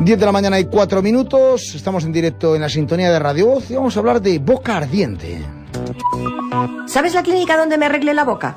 10 de la mañana y 4 minutos, estamos en directo en la sintonía de Radio Voz y vamos a hablar de boca ardiente. ¿Sabes la clínica donde me arreglé la boca?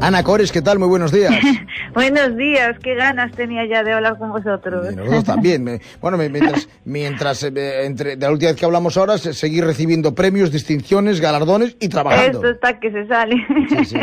Ana Cores, ¿qué tal? Muy buenos días. buenos días, qué ganas tenía ya de hablar con vosotros. nosotros también. bueno, mientras, mientras eh, entre, de la última vez que hablamos ahora, seguir recibiendo premios, distinciones, galardones y trabajando. Esto está que se sale. Sí, sí,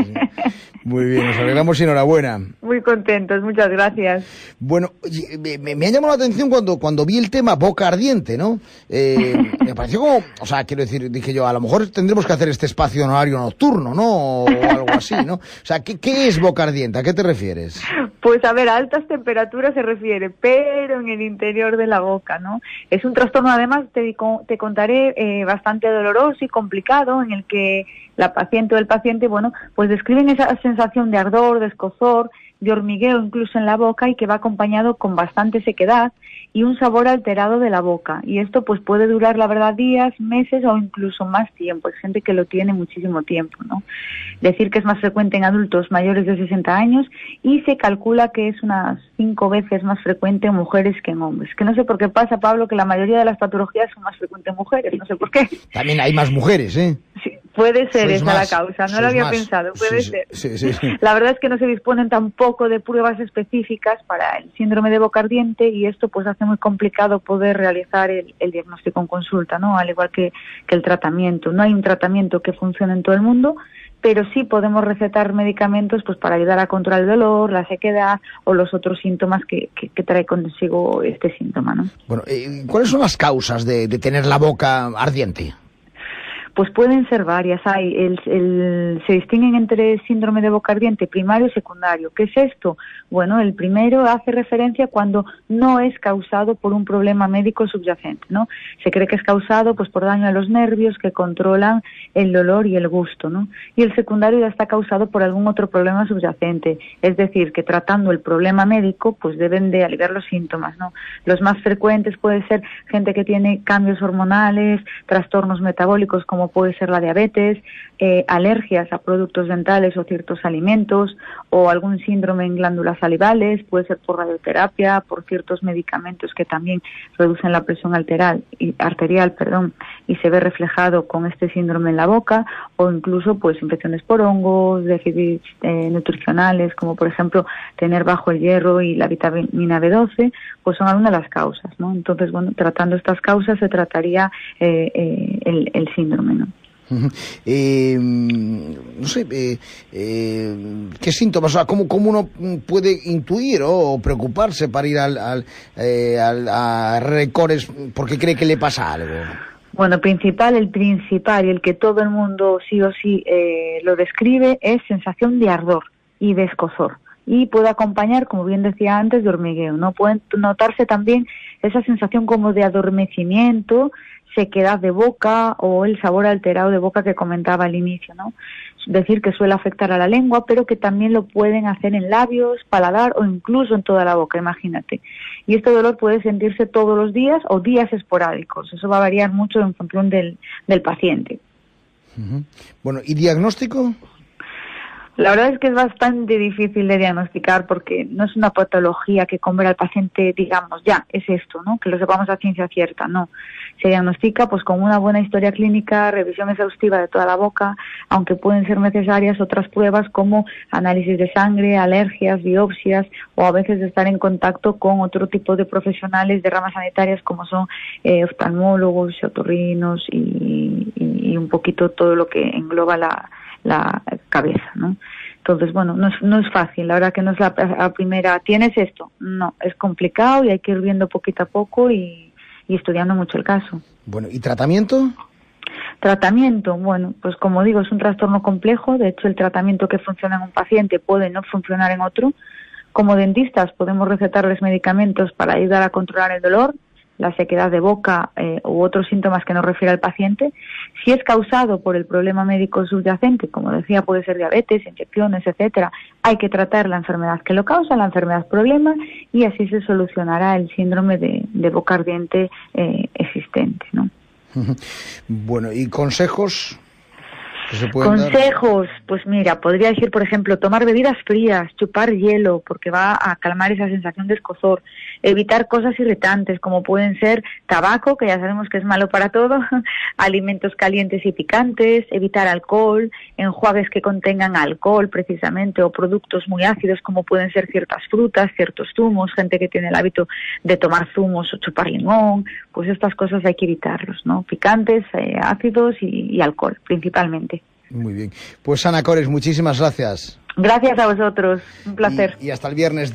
Muy bien, nos alegramos y enhorabuena. Muy contentos, muchas gracias. Bueno, me, ha llamado la atención cuando, cuando vi el tema Boca Ardiente, ¿no? Eh, me pareció como, o sea, quiero decir, dije yo, a lo mejor tendremos que hacer este espacio horario nocturno, ¿no? O algo así, ¿no? O sea, ¿qué, qué es Boca Ardiente? ¿A qué te refieres? Pues a ver, a altas temperaturas se refiere, pero en el interior de la boca, ¿no? Es un trastorno, además, te, te contaré, eh, bastante doloroso y complicado, en el que la paciente o el paciente, bueno, pues describen esa sensación de ardor, de escozor, de hormigueo incluso en la boca y que va acompañado con bastante sequedad y un sabor alterado de la boca. Y esto pues puede durar, la verdad, días, meses o incluso más tiempo. Hay gente que lo tiene muchísimo tiempo, ¿no? Decir que es más frecuente en adultos mayores de 60 años y se calcula que es unas cinco veces más frecuente en mujeres que en hombres. Que no sé por qué pasa, Pablo, que la mayoría de las patologías son más frecuentes en mujeres. No sé por qué. También hay más mujeres, ¿eh? Sí, Puede ser esa la causa, no lo había pensado, puede ser. la verdad es que no se disponen tampoco de pruebas específicas para el síndrome de boca ardiente y esto pues hace muy complicado poder realizar el, diagnóstico en consulta, ¿no? Al igual que, el tratamiento. No hay un tratamiento que funcione en todo el mundo, pero sí podemos recetar medicamentos pues para ayudar a controlar el dolor, la sequedad o los otros síntomas que, trae consigo este síntoma, ¿no? Bueno, eh, ¿cuáles son las causas de tener la boca ardiente? Pues pueden ser varias. Hay el, se distinguen entre síndrome de boca ardiente primario y secundario. ¿Qué es esto? Bueno, el primero hace referencia cuando no es causado por un problema médico subyacente, ¿no? Se cree que es causado pues por daño a los nervios que controlan el dolor y el gusto, ¿no? Y el secundario ya está causado por algún otro problema subyacente, es decir, que tratando el problema médico pues deben de aliviar los síntomas, ¿no? Los más frecuentes puede ser gente que tiene cambios hormonales, trastornos metabólicos como puede ser la diabetes, eh, alergias a productos dentales o ciertos alimentos, o algún síndrome en glándulas salivales, puede ser por radioterapia, por ciertos medicamentos que también reducen la presión arterial, perdón, y se ve reflejado con este síndrome en la boca, o incluso pues infecciones por hongos, déficits eh, nutricionales, como por ejemplo tener bajo el hierro y la vitamina B12, pues son algunas de las causas, ¿no? Entonces, bueno, tratando estas causas se trataría eh, el, el síndrome, ¿no? Eh, no sé, eh, eh, ¿qué síntomas? O sea, ¿cómo, ¿cómo, uno puede intuir o preocuparse para ir al, al, al a Recores porque cree que le pasa algo? Bueno, principal, el principal y el que todo el mundo sí o sí lo describe es sensación de ardor y de escozor. Y puede acompañar, como bien decía antes, de hormigueo. No puede notarse también esa sensación como de adormecimiento, sequedad de boca o el sabor alterado de boca que comentaba al inicio, ¿no? Decir, que suele afectar a la lengua, pero que también lo pueden hacer en labios, paladar o incluso en toda la boca, imagínate. Y este dolor puede sentirse todos los días o días esporádicos. Eso va a variar mucho en función del, del paciente. Bueno, ¿y diagnóstico? La verdad es que es bastante difícil de diagnosticar porque no es una patología que con al paciente digamos, ya, es esto, ¿no? Que lo sepamos a ciencia cierta, no. Se diagnostica pues con una buena historia clínica, revisión exhaustiva de toda la boca, aunque pueden ser necesarias otras pruebas como análisis de sangre, alergias, biopsias o a veces estar en contacto con otro tipo de profesionales de ramas sanitarias como son eh, oftalmólogos, otorrinos y, y un poquito todo lo que engloba la la cabeza, ¿no? Entonces, bueno, no es, no es fácil, la verdad que no es la, primera, ¿tienes esto? No, es complicado y hay que ir viendo poquito a poco y, y estudiando mucho el caso. Bueno, ¿y tratamiento? Tratamiento, bueno, pues como digo, es un trastorno complejo, de hecho el tratamiento que funciona en un paciente puede no funcionar en otro. Como dentistas podemos recetarles medicamentos para ayudar a controlar el dolor, la sequedad de boca eh, u otros síntomas que nos refiere al paciente. Si es causado por el problema médico subyacente, como decía, puede ser diabetes, infecciones, etcétera, hay que tratar la enfermedad que lo causa, la enfermedad problema, y así se solucionará el síndrome de, de boca ardiente eh, existente. ¿no? Bueno, ¿y consejos? Consejos, pues mira, podría decir, por ejemplo, tomar bebidas frías, chupar hielo, porque va a calmar esa sensación de escozor, evitar cosas irritantes, como pueden ser tabaco, que ya sabemos que es malo para todo, alimentos calientes y picantes, evitar alcohol, enjuagues que contengan alcohol precisamente, o productos muy ácidos, como pueden ser ciertas frutas, ciertos zumos, gente que tiene el hábito de tomar zumos o chupar limón, pues estas cosas hay que evitarlos, ¿no? Picantes, eh, ácidos y alcohol, principalmente. Muy bien. Pues Ana Cores, muchísimas gracias. Gracias a vosotros. Un placer. y, y hasta el viernes.